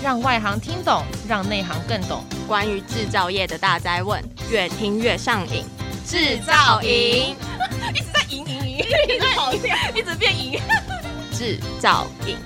让外行听懂，让内行更懂。关于制造业的大灾问，越听越上瘾。制造营 一直在赢赢赢，一直跑掉，一直变赢。制造营。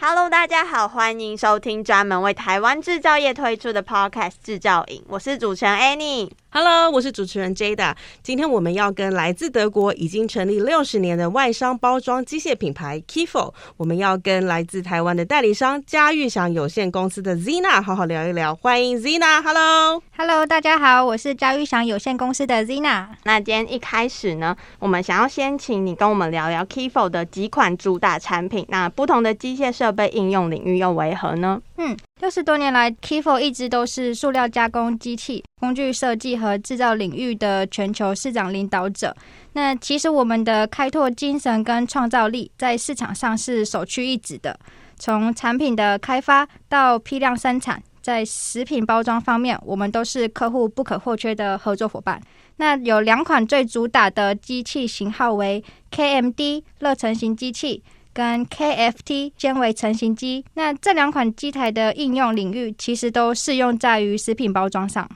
Hello，大家好，欢迎收听专门为台湾制造业推出的 Podcast 制造营，我是主持人 Annie。Hello，我是主持人 Jada。今天我们要跟来自德国、已经成立六十年的外商包装机械品牌 Kiefow，我们要跟来自台湾的代理商嘉裕祥有限公司的 Zina 好好聊一聊。欢迎 Zina，Hello，Hello，大家好，我是嘉裕祥有限公司的 Zina。那今天一开始呢，我们想要先请你跟我们聊聊 Kiefow 的几款主打产品。那不同的机械设备应用领域又为何呢？嗯。六十多年来，Kiefow 一直都是塑料加工机器、工具设计和制造领域的全球市场领导者。那其实我们的开拓精神跟创造力在市场上是首屈一指的。从产品的开发到批量生产，在食品包装方面，我们都是客户不可或缺的合作伙伴。那有两款最主打的机器型号为 KMD 热成型机器。跟 KFT 纤维成型机，那这两款机台的应用领域其实都适用在于食品包装上。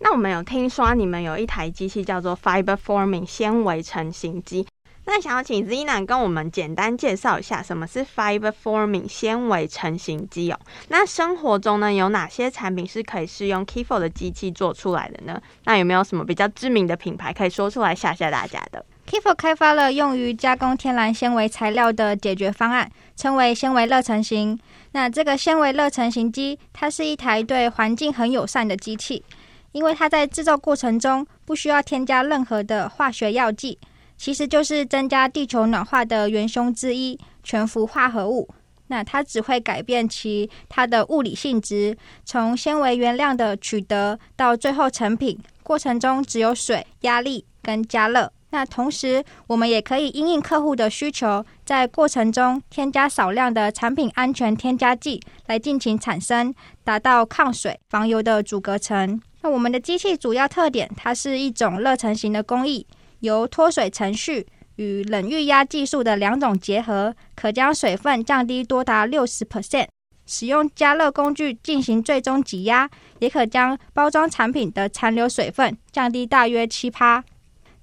那我们有听说你们有一台机器叫做 Fiber Forming 纤维成型机，那想要请 Zina 跟我们简单介绍一下什么是 Fiber Forming 纤维成型机哦。那生活中呢，有哪些产品是可以使用 Kiefow 的机器做出来的呢？那有没有什么比较知名的品牌可以说出来吓吓大家的？Kiefow 开发了用于加工天然纤维材料的解决方案，称为纤维热成型。那这个纤维热成型机，它是一台对环境很友善的机器，因为它在制造过程中不需要添加任何的化学药剂，其实就是增加地球暖化的元凶之一——全氟化合物。那它只会改变其它的物理性质，从纤维原料的取得到最后成品过程中，只有水、压力跟加热。那同时，我们也可以因应客户的需求，在过程中添加少量的产品安全添加剂来进行产生，达到抗水防油的阻隔层。那我们的机器主要特点，它是一种热成型的工艺，由脱水程序与冷预压技术的两种结合，可将水分降低多达六十 percent。使用加热工具进行最终挤压，也可将包装产品的残留水分降低大约七趴。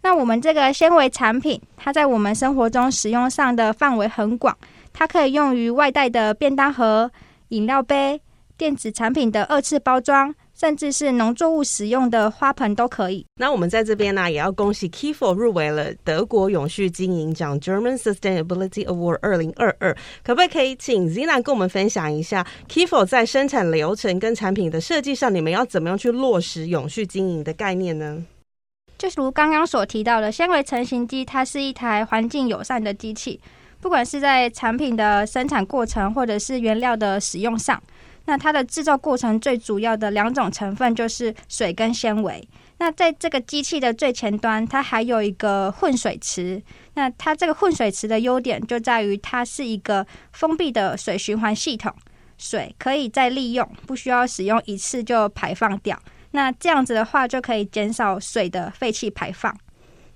那我们这个纤维产品，它在我们生活中使用上的范围很广，它可以用于外带的便当盒、饮料杯、电子产品的二次包装，甚至是农作物使用的花盆都可以。那我们在这边呢，也要恭喜 Kiefow 入围了德国永续经营奖 German Sustainability Award 二零二二。可不可以请 Zina 跟我们分享一下 Kiefow 在生产流程跟产品的设计上，你们要怎么样去落实永续经营的概念呢？就如刚刚所提到的，纤维成型机，它是一台环境友善的机器。不管是在产品的生产过程，或者是原料的使用上，那它的制造过程最主要的两种成分就是水跟纤维。那在这个机器的最前端，它还有一个混水池。那它这个混水池的优点就在于它是一个封闭的水循环系统，水可以再利用，不需要使用一次就排放掉。那这样子的话，就可以减少水的废气排放。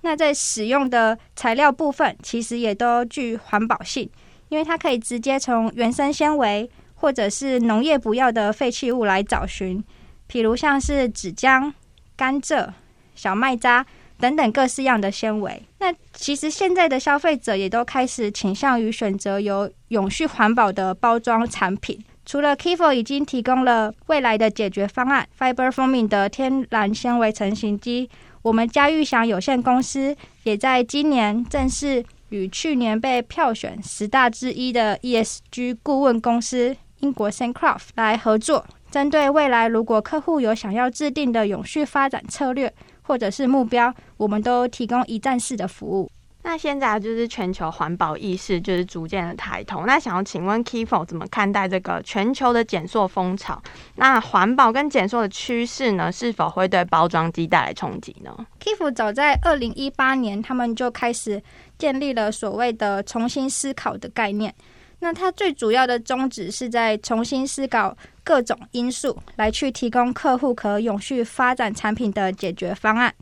那在使用的材料部分，其实也都具环保性，因为它可以直接从原生纤维或者是农业不要的废弃物来找寻，譬如像是纸浆、甘蔗、小麦渣等等各式样的纤维。那其实现在的消费者也都开始倾向于选择有永续环保的包装产品。除了 Kiefow 已经提供了未来的解决方案 Fiber Forming 的天然纤维成型机，我们嘉裕祥有限公司也在今年正式与去年被票选十大之一的 ESG 顾问公司英国 Saintcroft 来合作，针对未来如果客户有想要制定的永续发展策略或者是目标，我们都提供一站式的服务。那现在就是全球环保意识就是逐渐的抬头。那想要请问 Kiefow 怎么看待这个全球的减塑风潮？那环保跟减塑的趋势呢，是否会对包装机带来冲击呢？Kiefow 早在二零一八年，他们就开始建立了所谓的重新思考的概念。那它最主要的宗旨是在重新思考各种因素，来去提供客户可永续发展产品的解决方案。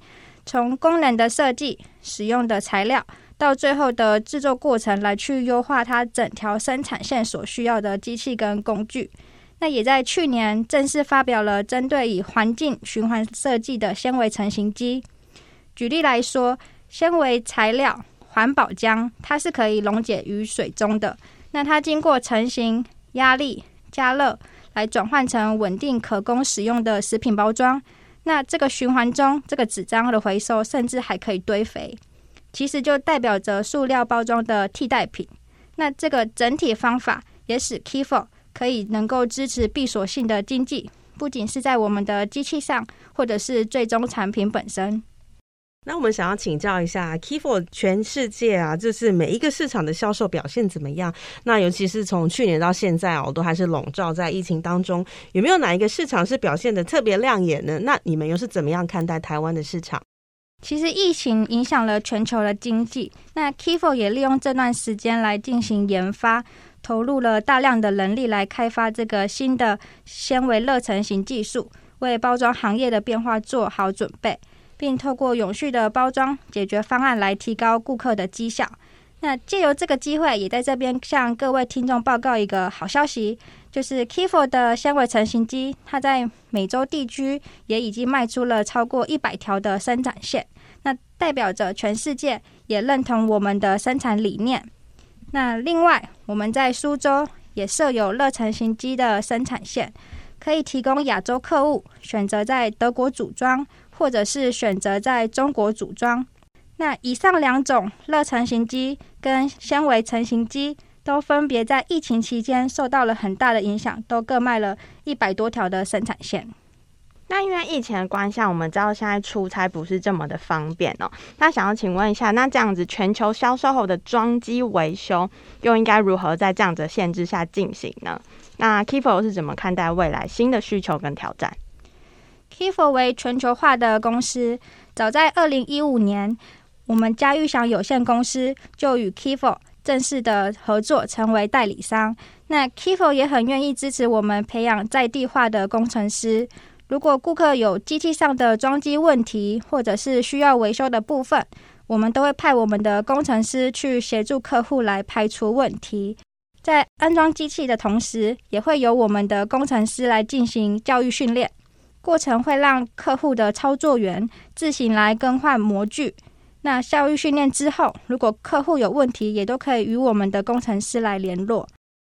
从功能的设计、使用的材料，到最后的制作过程，来去优化它整条生产线所需要的机器跟工具。那也在去年正式发表了针对以环境循环设计的纤维成型机。举例来说，纤维材料环保浆，它是可以溶解于水中的。那它经过成型、压力、加热，来转换成稳定可供使用的食品包装。那这个循环中，这个纸张的回收，甚至还可以堆肥，其实就代表着塑料包装的替代品。那这个整体方法也使 Kifo 可以能够支持闭锁性的经济，不仅是在我们的机器上，或者是最终产品本身。那我们想要请教一下，Kifo 全世界啊，就是每一个市场的销售表现怎么样？那尤其是从去年到现在哦，都还是笼罩在疫情当中，有没有哪一个市场是表现得特别亮眼呢？那你们又是怎么样看待台湾的市场？其实疫情影响了全球的经济，那 Kifo 也利用这段时间来进行研发。投入了大量的人力来开发这个新的纤维热成型技术，为包装行业的变化做好准备，并透过永续的包装解决方案来提高顾客的绩效。那借由这个机会，也在这边向各位听众报告一个好消息，就是 Kifo 的纤维成型机，它在美洲地区也已经卖出了超过一百条的生产线，那代表着全世界也认同我们的生产理念。那另外，我们在苏州也设有热成型机的生产线，可以提供亚洲客户选择在德国组装，或者是选择在中国组装。那以上两种热成型机跟纤维成型机，都分别在疫情期间受到了很大的影响，都各卖了一百多条的生产线。那因为疫情的关系，我们知道现在出差不是这么的方便哦。那想要请问一下，那这样子全球销售后的装机维修，又应该如何在这样子的限制下进行呢？那 Kifo 是怎么看待未来新的需求跟挑战？Kifo 为全球化的公司，早在二零一五年，我们嘉裕祥有限公司就与 Kifo 正式的合作，成为代理商。那 Kifo 也很愿意支持我们培养在地化的工程师。如果顾客有机器上的装机问题，或者是需要维修的部分，我们都会派我们的工程师去协助客户来排除问题。在安装机器的同时，也会由我们的工程师来进行教育训练，过程会让客户的操作员自行来更换模具。那教育训练之后，如果客户有问题，也都可以与我们的工程师来联络。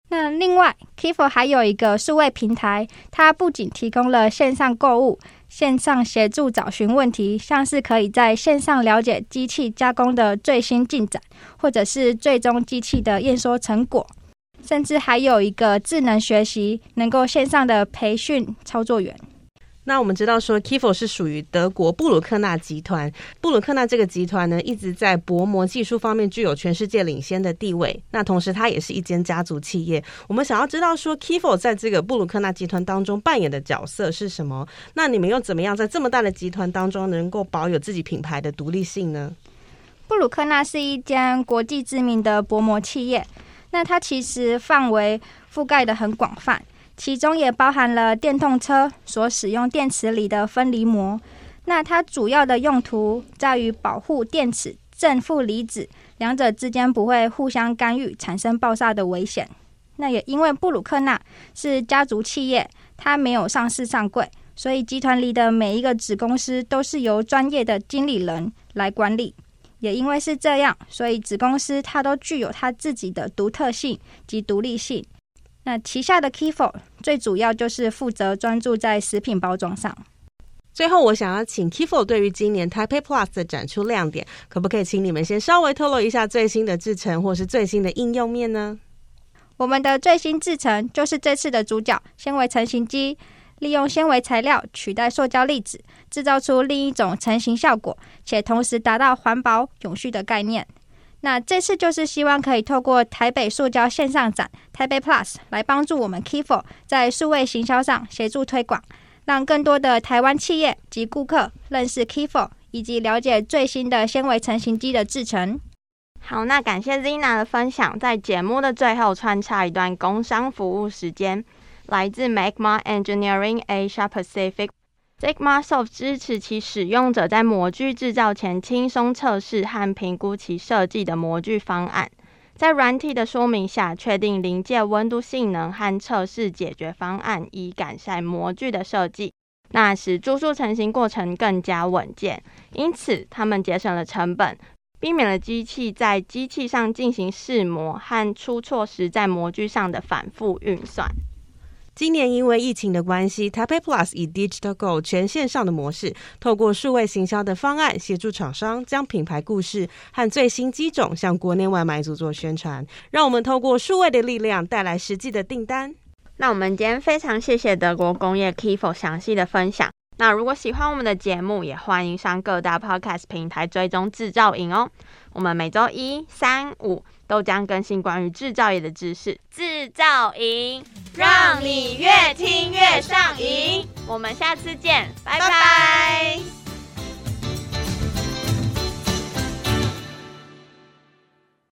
那另外，Kifo 还有一个数位平台，它不仅提供了线上购物、线上协助找寻问题，像是可以在线上了解机器加工的最新进展，或者是最终机器的验收成果，甚至还有一个智能学习，能够线上的培训操作员。那我们知道说，Kifo 是属于德国布鲁克纳集团。布鲁克纳这个集团呢，一直在薄膜技术方面具有全世界领先的地位。那同时，它也是一间家族企业。我们想要知道说，Kifo 在这个布鲁克纳集团当中扮演的角色是什么？那你们又怎么样在这么大的集团当中能够保有自己品牌的独立性呢？布鲁克纳是一间国际知名的薄膜企业。那它其实范围覆盖得很广泛。其中也包含了电动车所使用电池里的分离膜，那它主要的用途在于保护电池正负离子两者之间不会互相干预，产生爆炸的危险。那也因为布鲁克纳是家族企业，它没有上市上柜，所以集团里的每一个子公司都是由专业的经理人来管理。也因为是这样，所以子公司它都具有它自己的独特性及独立性。那旗下的 Kifo 最主要就是负责专注在食品包装上。最后，我想要请 Kifo 对于今年 Taipei Plus 的展出亮点，可不可以请你们先稍微透露一下最新的制成或是最新的应用面呢？我们的最新制成就是这次的主角——纤维成型机，利用纤维材料取代塑胶粒子，制造出另一种成型效果，且同时达到环保永续的概念。那这次就是希望可以透过台北塑胶线上展台北 Plus 来帮助我们 Kifo 在数位行销上协助推广，让更多的台湾企业及顾客认识 Kifo 以及了解最新的纤维成型机的制程。好，那感谢 Zina 的分享，在节目的最后穿插一段工商服务时间，来自 Magma Engineering Asia Pacific。Sigmasoft 支持其使用者在模具制造前轻松测试和评估其设计的模具方案，在软体的说明下确定临界温度性能和测试解决方案，以改善模具的设计。那使注塑成型过程更加稳健，因此他们节省了成本，避免了机器在机器上进行试模和出错时在模具上的反复运算。今年因为疫情的关系，Tapeplus 以 Digital Go 全线上的模式，透过数位行销的方案，协助厂商将品牌故事和最新机种向国内外买主做宣传，让我们透过数位的力量带来实际的订单。那我们今天非常谢谢德国工业 Kifo 详细的分享。那如果喜欢我们的节目，也欢迎上各大 Podcast 平台追踪制造营哦。我们每周一、三、五都将更新关于制造业的知识。制造营让你越听越上瘾。我们下次见，拜拜。拜拜。